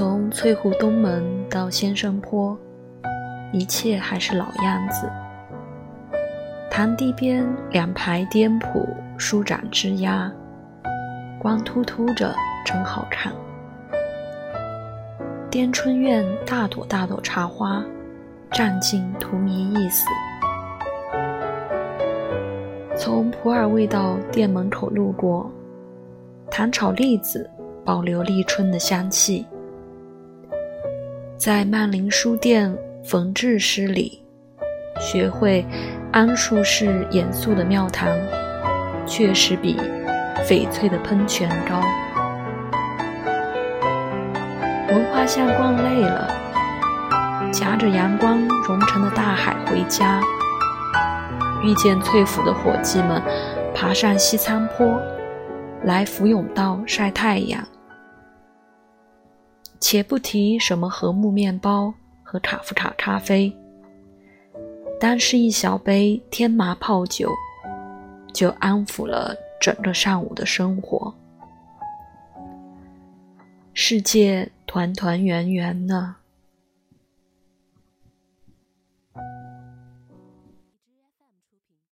从翠湖东门到先生坡，一切还是老样子。潭堤边两排颠扑舒展枝桠，光秃秃着，真好看。滇春院大朵大朵茶花，占尽荼蘼意思。从普洱味道店门口路过，糖炒栗子保留立春的香气。在曼林书店缝制诗里，学会安术士严肃的庙堂，确实比翡翠的喷泉高。文化巷逛累了，夹着阳光融成的大海回家，遇见翠府的伙计们，爬上西餐坡，来福永道晒太阳。且不提什么和睦面包和卡夫卡咖啡，单是一小杯天麻泡酒，就安抚了整个上午的生活。世界团团圆圆呢。